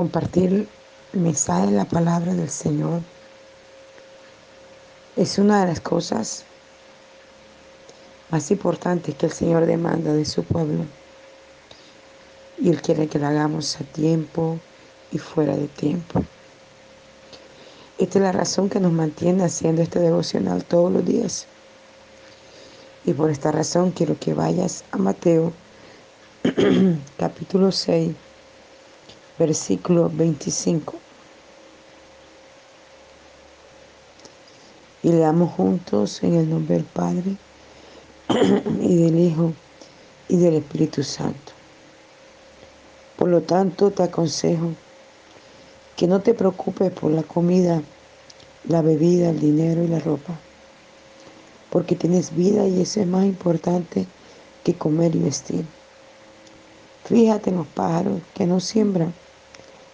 compartir el mensaje de la palabra del Señor es una de las cosas más importantes que el Señor demanda de su pueblo. Y Él quiere que lo hagamos a tiempo y fuera de tiempo. Esta es la razón que nos mantiene haciendo este devocional todos los días. Y por esta razón quiero que vayas a Mateo capítulo 6, versículo 25. Y leamos juntos en el nombre del Padre y del Hijo y del Espíritu Santo. Por lo tanto, te aconsejo que no te preocupes por la comida, la bebida, el dinero y la ropa, porque tienes vida y eso es más importante que comer y vestir. Fíjate en los pájaros que no siembran,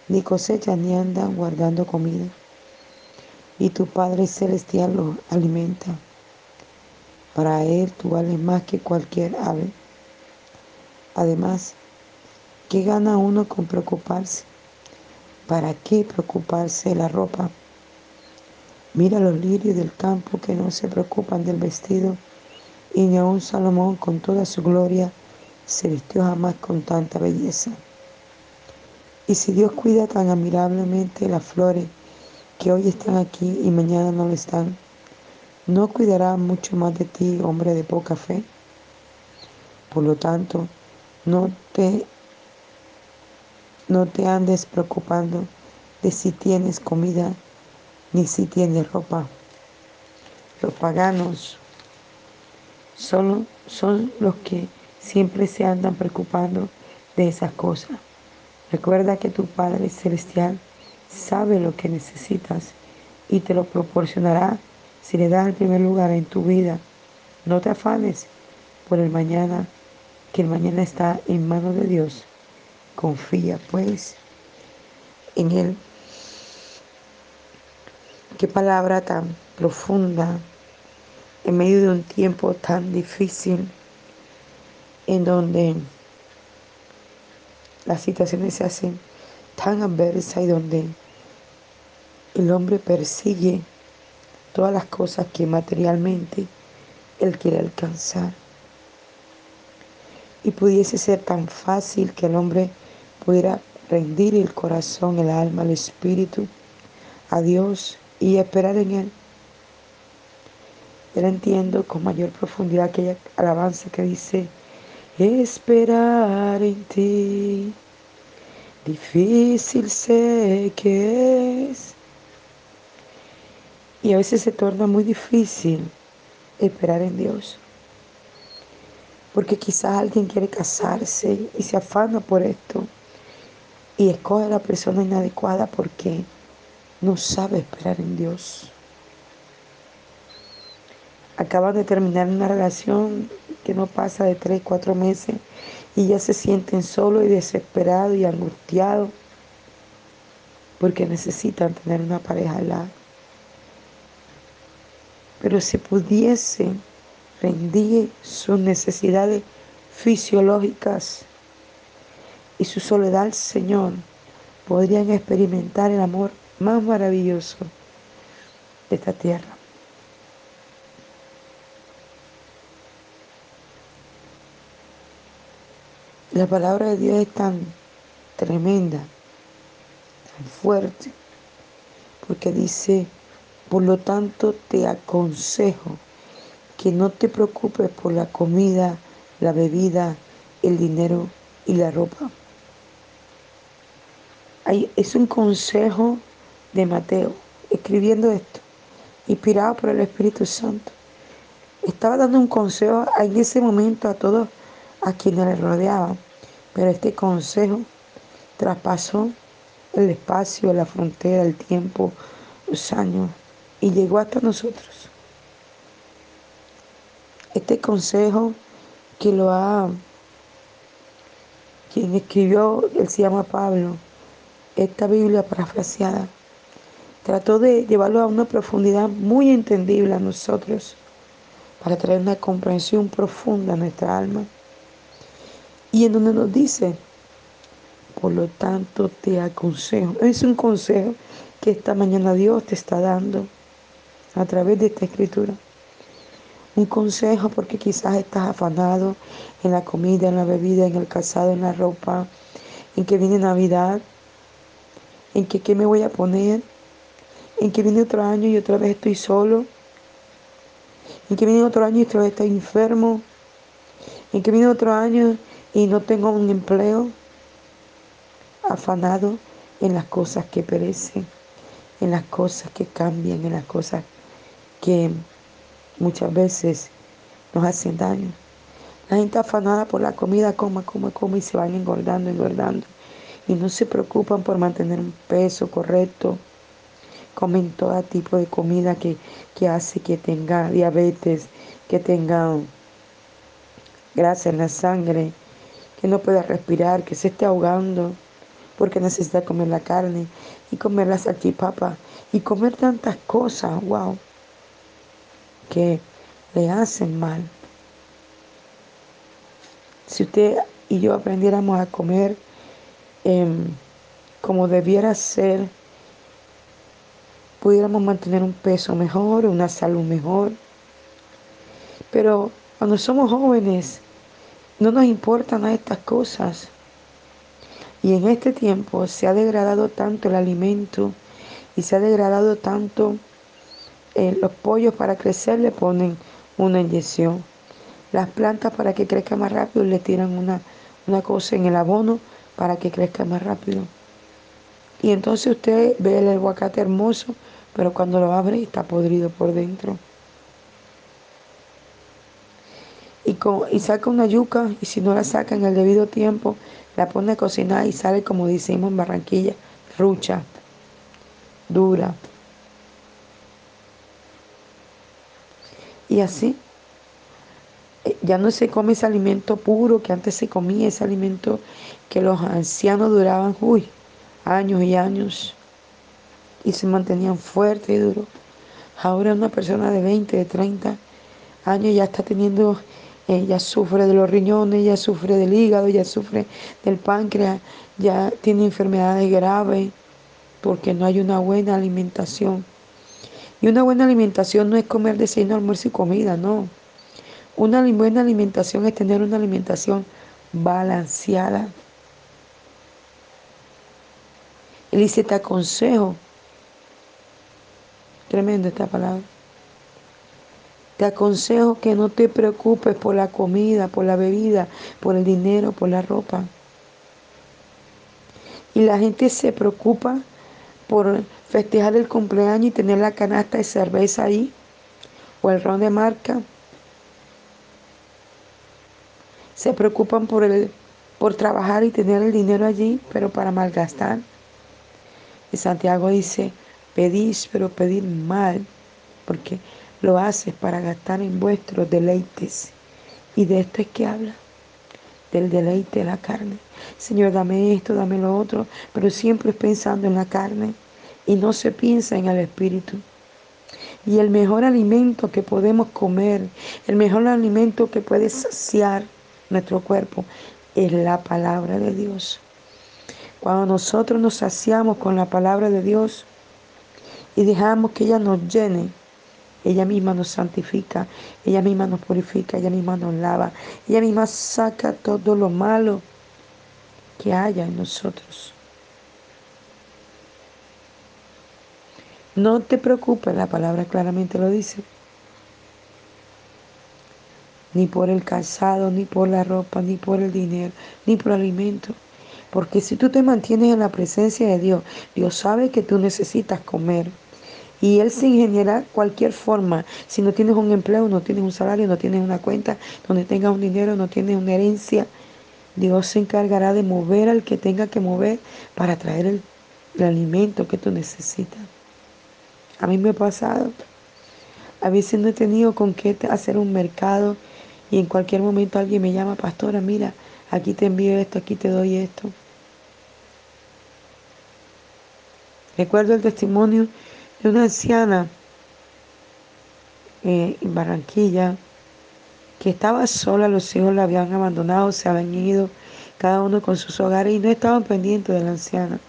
ni cosechan ni andan guardando comida. Y tu Padre Celestial los alimenta. Para Él tú vales más que cualquier ave. Además, ¿qué gana uno con preocuparse? ¿Para qué preocuparse la ropa? Mira los lirios del campo que no se preocupan del vestido, y ni aun Salomón con toda su gloria se vistió jamás con tanta belleza. Y si Dios cuida tan admirablemente las flores que hoy están aquí y mañana no lo están, ¿no cuidará mucho más de ti, hombre de poca fe? Por lo tanto, no te, no te andes preocupando de si tienes comida ni si tienes ropa. Los paganos solo son los que siempre se andan preocupando de esas cosas. Recuerda que tu Padre Celestial sabe lo que necesitas y te lo proporcionará si le das el primer lugar en tu vida. No te afanes por el mañana, que el mañana está en manos de Dios. Confía pues en Él. Qué palabra tan profunda en medio de un tiempo tan difícil en donde las situaciones se hacen tan adversas y donde el hombre persigue todas las cosas que materialmente él quiere alcanzar. Y pudiese ser tan fácil que el hombre pudiera rendir el corazón, el alma, el espíritu a Dios y esperar en Él. Yo entiendo con mayor profundidad aquella alabanza que dice, Esperar en ti, difícil sé que es. Y a veces se torna muy difícil esperar en Dios. Porque quizás alguien quiere casarse y se afana por esto y escoge a la persona inadecuada porque no sabe esperar en Dios. Acaban de terminar una relación que no pasa de tres, cuatro meses y ya se sienten solos y desesperados y angustiados porque necesitan tener una pareja al lado. Pero si pudiese rendir sus necesidades fisiológicas y su soledad Señor, podrían experimentar el amor más maravilloso de esta tierra. La palabra de Dios es tan tremenda, tan fuerte, porque dice, por lo tanto te aconsejo que no te preocupes por la comida, la bebida, el dinero y la ropa. es un consejo de Mateo, escribiendo esto, inspirado por el Espíritu Santo. Estaba dando un consejo en ese momento a todos a quienes le rodeaban pero este consejo traspasó el espacio, la frontera, el tiempo, los años y llegó hasta nosotros. Este consejo que lo ha, quien escribió, él se llama Pablo, esta Biblia parafraseada, trató de llevarlo a una profundidad muy entendible a nosotros para traer una comprensión profunda a nuestra alma y en donde nos dice Por lo tanto, te aconsejo. Es un consejo que esta mañana Dios te está dando a través de esta escritura. Un consejo porque quizás estás afanado en la comida, en la bebida, en el calzado, en la ropa, en que viene Navidad, en que qué me voy a poner, en que viene otro año y otra vez estoy solo, en que viene otro año y otra vez estoy enfermo, en que viene otro año y no tengo un empleo, afanado en las cosas que perecen, en las cosas que cambian, en las cosas que muchas veces nos hacen daño. La gente afanada por la comida, come, come, come y se van engordando, engordando. Y no se preocupan por mantener un peso correcto. Comen todo tipo de comida que, que hace que tenga diabetes, que tenga grasa en la sangre, que no pueda respirar, que se esté ahogando, porque necesita comer la carne y comer la salchipapa y comer tantas cosas, wow, que le hacen mal. Si usted y yo aprendiéramos a comer em, como debiera ser, pudiéramos mantener un peso mejor, una salud mejor. Pero cuando somos jóvenes, no nos importan estas cosas. Y en este tiempo se ha degradado tanto el alimento y se ha degradado tanto eh, los pollos para crecer le ponen una inyección. Las plantas para que crezca más rápido le tiran una, una cosa en el abono para que crezca más rápido. Y entonces usted ve el aguacate hermoso, pero cuando lo abre está podrido por dentro. Y, y saca una yuca y si no la saca en el debido tiempo, la pone a cocinar y sale como decimos en Barranquilla, rucha, dura. Y así ya no se come ese alimento puro que antes se comía, ese alimento que los ancianos duraban, uy, años y años y se mantenían fuertes y duros. Ahora una persona de 20, de 30 años ya está teniendo, ya sufre de los riñones, ya sufre del hígado, ya sufre del páncreas, ya tiene enfermedades graves porque no hay una buena alimentación. Y una buena alimentación no es comer desayuno, almuerzo y comida, no. Una buena alimentación es tener una alimentación balanceada. Él dice, te aconsejo. Tremendo esta palabra. Te aconsejo que no te preocupes por la comida, por la bebida, por el dinero, por la ropa. Y la gente se preocupa por festejar el cumpleaños y tener la canasta de cerveza ahí, o el ron de marca, se preocupan por, el, por trabajar y tener el dinero allí, pero para malgastar. Y Santiago dice, pedís, pero pedid mal, porque lo haces para gastar en vuestros deleites. Y de esto es que habla, del deleite de la carne. Señor, dame esto, dame lo otro, pero siempre es pensando en la carne y no se piensa en el espíritu. Y el mejor alimento que podemos comer, el mejor alimento que puede saciar, nuestro cuerpo es la palabra de Dios. Cuando nosotros nos saciamos con la palabra de Dios y dejamos que ella nos llene, ella misma nos santifica, ella misma nos purifica, ella misma nos lava, ella misma saca todo lo malo que haya en nosotros. No te preocupes, la palabra claramente lo dice ni por el calzado, ni por la ropa, ni por el dinero, ni por el alimento. Porque si tú te mantienes en la presencia de Dios, Dios sabe que tú necesitas comer. Y Él se ingeniará cualquier forma. Si no tienes un empleo, no tienes un salario, no tienes una cuenta, donde tengas un dinero, no tienes una herencia, Dios se encargará de mover al que tenga que mover para traer el, el alimento que tú necesitas. A mí me ha pasado. A veces no he tenido con qué hacer un mercado y en cualquier momento alguien me llama, pastora, mira, aquí te envío esto, aquí te doy esto. Recuerdo el testimonio de una anciana eh, en Barranquilla que estaba sola, los hijos la habían abandonado, se habían ido, cada uno con sus hogares y no estaban pendientes de la anciana.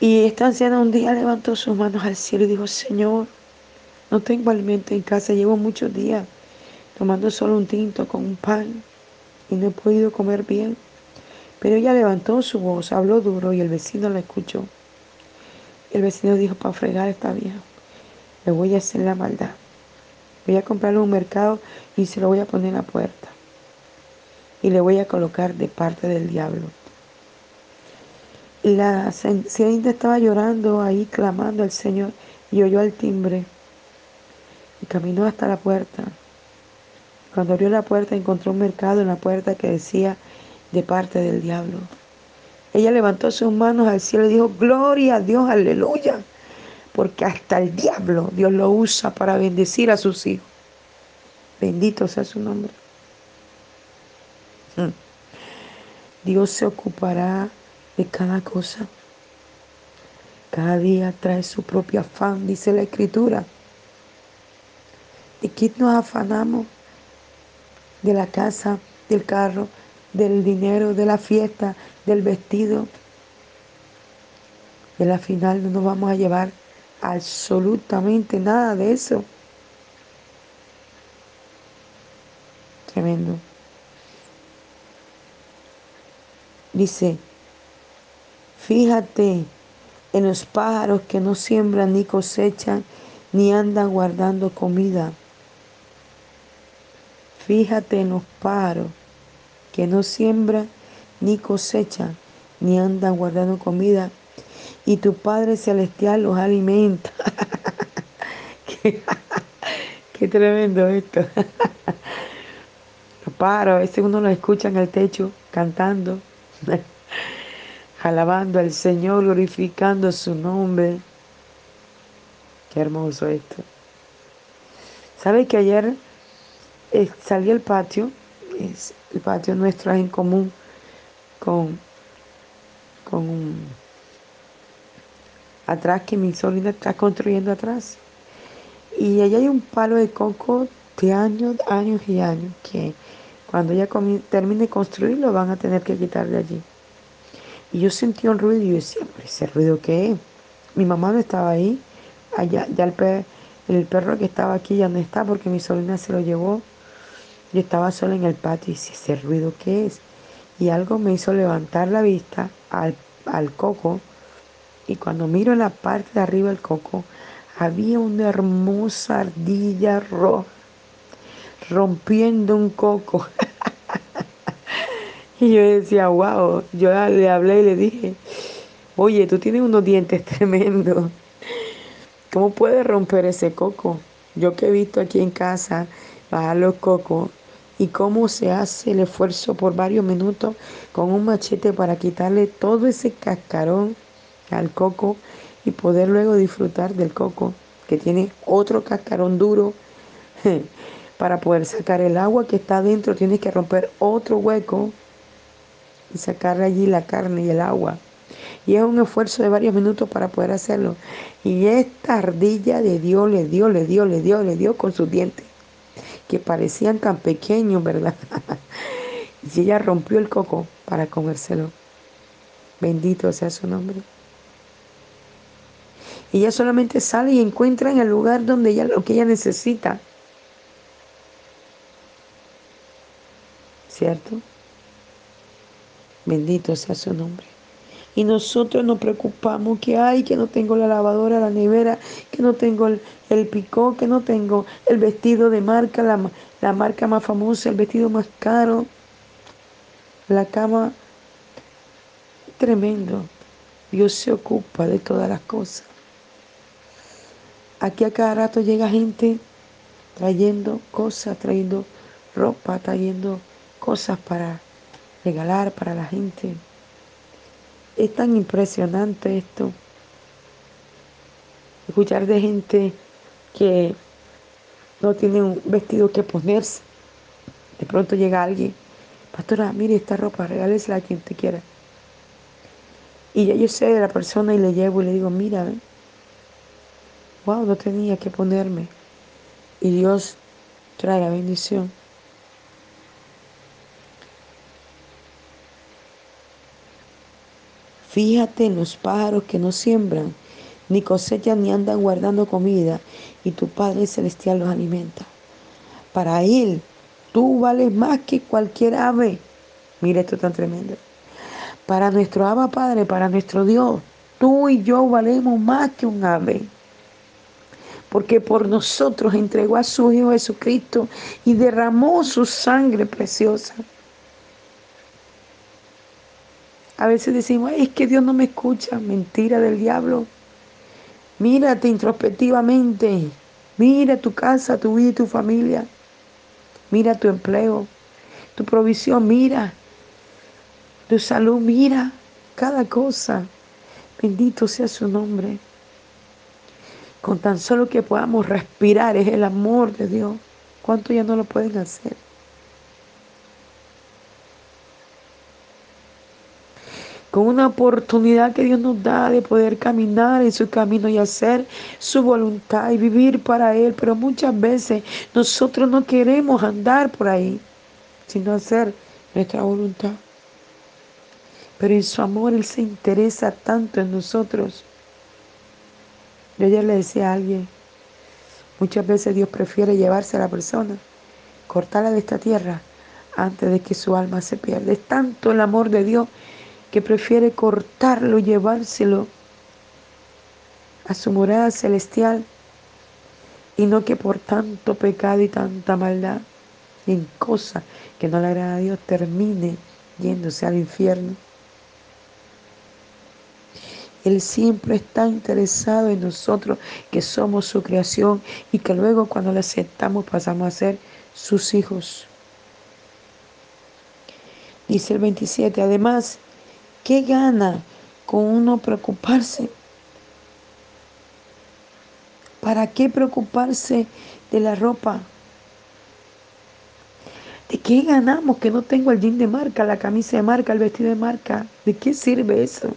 Y esta anciana un día levantó sus manos al cielo y dijo, Señor, no tengo alimento en casa, llevo muchos días tomando solo un tinto con un pan y no he podido comer bien. Pero ella levantó su voz, habló duro y el vecino la escuchó. El vecino dijo, para fregar esta vieja, le voy a hacer la maldad. Voy a comprarle un mercado y se lo voy a poner en la puerta. Y le voy a colocar de parte del diablo. La señorita estaba llorando ahí, clamando al Señor, y oyó el timbre. Y caminó hasta la puerta. Cuando abrió la puerta encontró un mercado en la puerta que decía de parte del diablo. Ella levantó sus manos al cielo y dijo, gloria a Dios, aleluya, porque hasta el diablo Dios lo usa para bendecir a sus hijos. Bendito sea su nombre. Hmm. Dios se ocupará de cada cosa. Cada día trae su propio afán, dice la escritura. ¿De qué nos afanamos? De la casa, del carro, del dinero, de la fiesta, del vestido. Y al final no nos vamos a llevar absolutamente nada de eso. Tremendo. Dice, fíjate en los pájaros que no siembran ni cosechan, ni andan guardando comida. Fíjate en los pájaros que no siembran ni cosechan, ni andan guardando comida, y tu Padre Celestial los alimenta. qué, tremendo esto. los pájaros, a uno los escucha en el techo cantando, alabando al Señor, glorificando su nombre. Qué hermoso esto. ¿Sabe que ayer eh, salí al patio el patio nuestro es en común con, con atrás que mi sobrina está construyendo atrás. Y allá hay un palo de coco de años, años y años que cuando ella termine de construirlo van a tener que quitar de allí. Y yo sentí un ruido y yo decía, ¿ese ruido qué es? Mi mamá no estaba ahí, allá, ya el, el perro que estaba aquí ya no está porque mi sobrina se lo llevó yo estaba sola en el patio y dije, ¿ese ruido qué es? Y algo me hizo levantar la vista al, al coco y cuando miro en la parte de arriba del coco, había una hermosa ardilla roja rompiendo un coco. y yo decía, wow, yo le hablé y le dije, oye, tú tienes unos dientes tremendos. ¿Cómo puedes romper ese coco? Yo que he visto aquí en casa bajar los cocos y cómo se hace el esfuerzo por varios minutos con un machete para quitarle todo ese cascarón al coco y poder luego disfrutar del coco que tiene otro cascarón duro. Para poder sacar el agua que está adentro tienes que romper otro hueco y sacarle allí la carne y el agua. Y es un esfuerzo de varios minutos para poder hacerlo. Y esta ardilla de Dios le dio le dio le dio le dio con sus dientes que parecían tan pequeños, ¿verdad? y ella rompió el coco para comérselo. Bendito sea su nombre. Ella solamente sale y encuentra en el lugar donde ella lo que ella necesita. ¿Cierto? Bendito sea su nombre. Y nosotros nos preocupamos que hay, que no tengo la lavadora, la nevera, que no tengo el, el picó, que no tengo el vestido de marca, la, la marca más famosa, el vestido más caro, la cama. Tremendo. Dios se ocupa de todas las cosas. Aquí a cada rato llega gente trayendo cosas, trayendo ropa, trayendo cosas para regalar para la gente. Es tan impresionante esto. Escuchar de gente que no tiene un vestido que ponerse. De pronto llega alguien, pastora, mire esta ropa, regálesela a quien te quiera. Y ya yo sé de la persona y le llevo y le digo, mira, wow, no tenía que ponerme. Y Dios trae la bendición. Fíjate en los pájaros que no siembran, ni cosechan ni andan guardando comida, y tu Padre Celestial los alimenta. Para Él, tú vales más que cualquier ave. Mira esto tan tremendo. Para nuestro Abba Padre, para nuestro Dios, tú y yo valemos más que un ave. Porque por nosotros entregó a su Hijo Jesucristo y derramó su sangre preciosa. A veces decimos, es que Dios no me escucha. Mentira del diablo. Mírate introspectivamente. Mira tu casa, tu vida y tu familia. Mira tu empleo, tu provisión. Mira tu salud. Mira cada cosa. Bendito sea su nombre. Con tan solo que podamos respirar es el amor de Dios. ¿Cuánto ya no lo pueden hacer? Con una oportunidad que Dios nos da de poder caminar en su camino y hacer su voluntad y vivir para Él. Pero muchas veces nosotros no queremos andar por ahí, sino hacer nuestra voluntad. Pero en su amor Él se interesa tanto en nosotros. Yo ayer le decía a alguien, muchas veces Dios prefiere llevarse a la persona, cortarla de esta tierra antes de que su alma se pierda. Es tanto el amor de Dios que prefiere cortarlo, llevárselo a su morada celestial y no que por tanto pecado y tanta maldad en cosa que no le agrada a Dios termine yéndose al infierno. Él siempre está interesado en nosotros, que somos su creación y que luego cuando le aceptamos pasamos a ser sus hijos. Dice el 27, además, ¿Qué gana con uno preocuparse? ¿Para qué preocuparse de la ropa? ¿De qué ganamos que no tengo el jean de marca, la camisa de marca, el vestido de marca? ¿De qué sirve eso?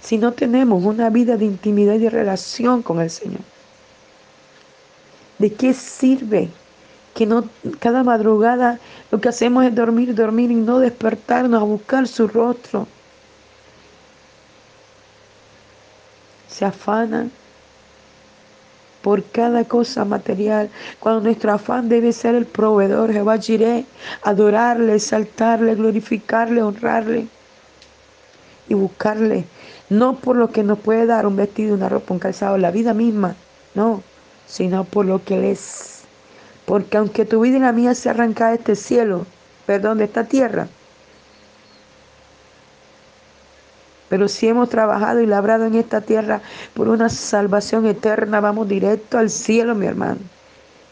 Si no tenemos una vida de intimidad y de relación con el Señor. ¿De qué sirve? Que no cada madrugada lo que hacemos es dormir, dormir y no despertarnos a buscar su rostro. Se afanan por cada cosa material, cuando nuestro afán debe ser el proveedor, Jehová Jiré, adorarle, exaltarle, glorificarle, honrarle y buscarle, no por lo que nos puede dar un vestido, una ropa, un calzado, la vida misma, no, sino por lo que Él es porque aunque tu vida y la mía se arranca de este cielo, perdón, de esta tierra, pero si hemos trabajado y labrado en esta tierra por una salvación eterna, vamos directo al cielo, mi hermano.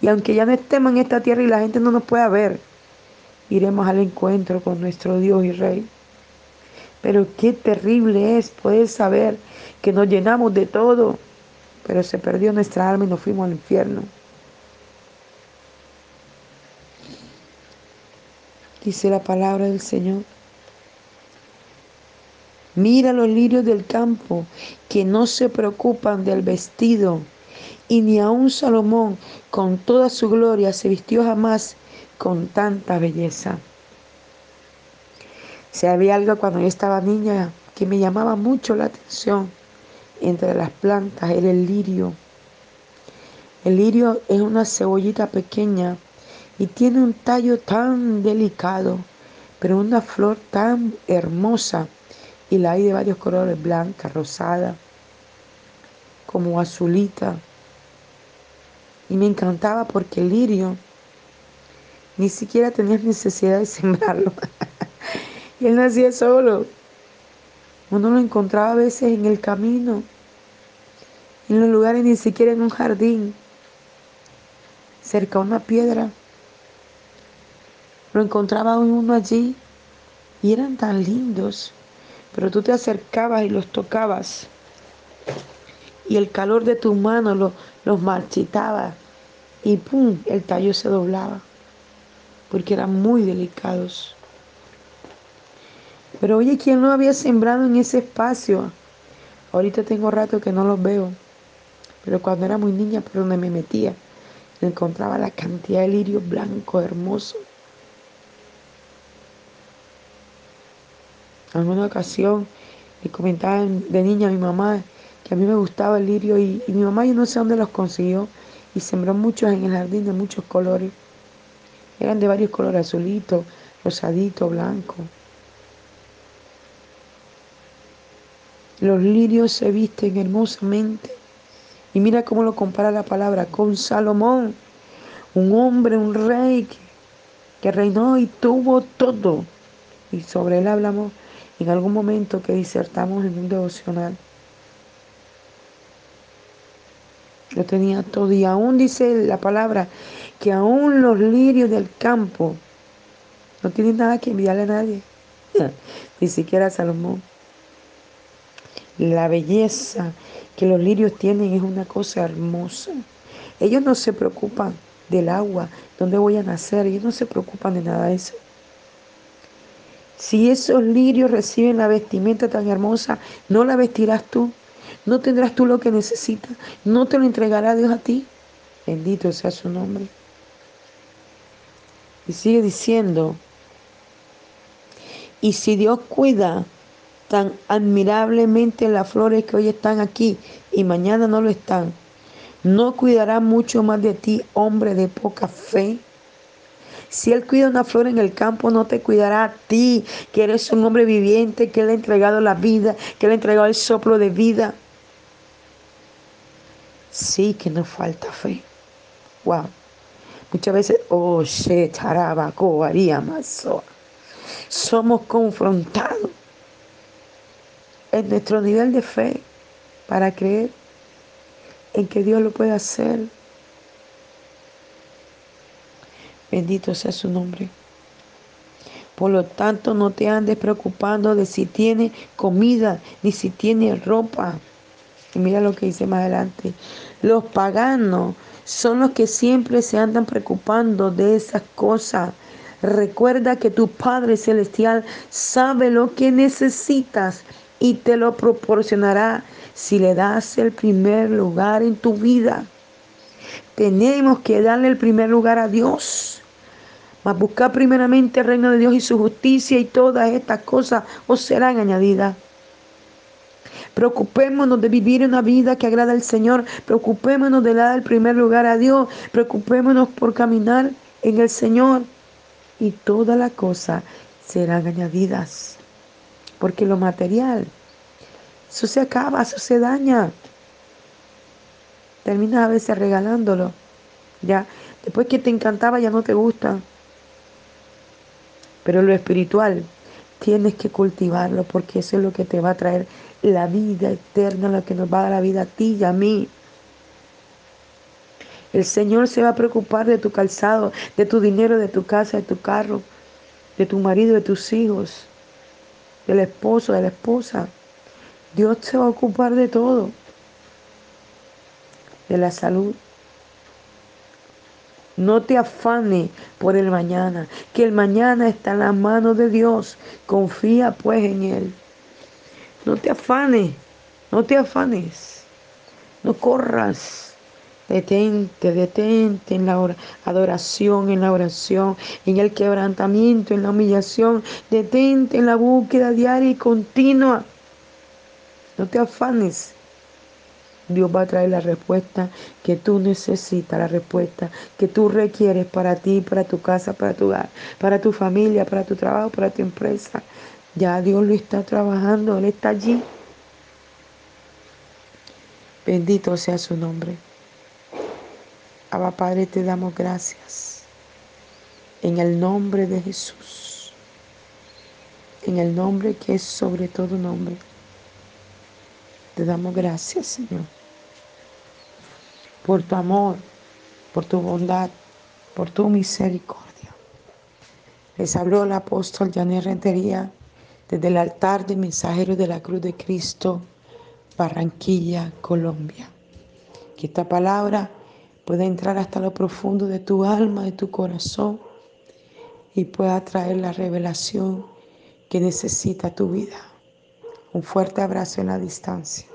Y aunque ya no estemos en esta tierra y la gente no nos pueda ver, iremos al encuentro con nuestro Dios y Rey. Pero qué terrible es poder saber que nos llenamos de todo, pero se perdió nuestra alma y nos fuimos al infierno. Dice la palabra del Señor. Mira los lirios del campo que no se preocupan del vestido, y ni aun Salomón con toda su gloria se vistió jamás con tanta belleza. Si había algo cuando yo estaba niña que me llamaba mucho la atención entre las plantas, era el lirio. El lirio es una cebollita pequeña y tiene un tallo tan delicado, pero una flor tan hermosa y la hay de varios colores, blanca, rosada, como azulita. Y me encantaba porque el lirio ni siquiera tenía necesidad de sembrarlo. y él nacía solo. Uno lo encontraba a veces en el camino, en los lugares ni siquiera en un jardín, cerca de una piedra. Lo encontraba uno allí y eran tan lindos, pero tú te acercabas y los tocabas y el calor de tu mano los marchitaba y ¡pum! el tallo se doblaba porque eran muy delicados. Pero oye, ¿quién no había sembrado en ese espacio? Ahorita tengo rato que no los veo, pero cuando era muy niña por donde me metía, encontraba la cantidad de lirios blancos hermosos En una ocasión Le comentaba de niña a mi mamá que a mí me gustaba el lirio y, y mi mamá yo no sé dónde los consiguió y sembró muchos en el jardín de muchos colores. Eran de varios colores, azulito, rosadito, blanco. Los lirios se visten hermosamente. Y mira cómo lo compara la palabra con Salomón, un hombre, un rey que, que reinó y tuvo todo. Y sobre él hablamos en algún momento que disertamos en un devocional. Lo tenía todo. Y aún dice la palabra que aún los lirios del campo no tienen nada que enviarle a nadie. Ni siquiera a Salomón. La belleza que los lirios tienen es una cosa hermosa. Ellos no se preocupan del agua, dónde voy a nacer, ellos no se preocupan de nada de eso. Si esos lirios reciben la vestimenta tan hermosa, no la vestirás tú, no tendrás tú lo que necesitas, no te lo entregará Dios a ti. Bendito sea su nombre. Y sigue diciendo, y si Dios cuida tan admirablemente las flores que hoy están aquí y mañana no lo están, ¿no cuidará mucho más de ti, hombre de poca fe? Si Él cuida una flor en el campo, no te cuidará a ti, que eres un hombre viviente, que le ha entregado la vida, que le ha entregado el soplo de vida. Sí que nos falta fe. Wow. Muchas veces, oh, somos confrontados en nuestro nivel de fe para creer en que Dios lo puede hacer. Bendito sea su nombre. Por lo tanto, no te andes preocupando de si tiene comida ni si tiene ropa. Y mira lo que dice más adelante. Los paganos son los que siempre se andan preocupando de esas cosas. Recuerda que tu Padre Celestial sabe lo que necesitas y te lo proporcionará si le das el primer lugar en tu vida. Tenemos que darle el primer lugar a Dios. Mas buscar primeramente el reino de Dios y su justicia y todas estas cosas os serán añadidas. Preocupémonos de vivir una vida que agrada al Señor. Preocupémonos de dar el primer lugar a Dios. Preocupémonos por caminar en el Señor. Y todas las cosas serán añadidas. Porque lo material, eso se acaba, eso se daña. Terminas a veces regalándolo. Ya, después que te encantaba ya no te gusta. Pero lo espiritual tienes que cultivarlo porque eso es lo que te va a traer la vida eterna, lo que nos va a dar la vida a ti y a mí. El Señor se va a preocupar de tu calzado, de tu dinero, de tu casa, de tu carro, de tu marido, de tus hijos del esposo, de la esposa. Dios se va a ocupar de todo, de la salud. No te afanes por el mañana, que el mañana está en las manos de Dios. Confía pues en Él. No te afanes, no te afanes, no corras. Detente, detente en la adoración, en la oración, en el quebrantamiento, en la humillación. Detente en la búsqueda diaria y continua. No te afanes. Dios va a traer la respuesta que tú necesitas, la respuesta que tú requieres para ti, para tu casa, para tu hogar, para tu familia, para tu trabajo, para tu empresa. Ya Dios lo está trabajando, Él está allí. Bendito sea su nombre. Abba Padre, te damos gracias. En el nombre de Jesús. En el nombre que es sobre todo nombre. Te damos gracias, Señor. Por tu amor, por tu bondad, por tu misericordia. Les habló el apóstol Janet Rentería desde el altar de mensajeros de la Cruz de Cristo, Barranquilla, Colombia. Que esta palabra pueda entrar hasta lo profundo de tu alma, de tu corazón y pueda traer la revelación que necesita tu vida. Un fuerte abrazo en la distancia.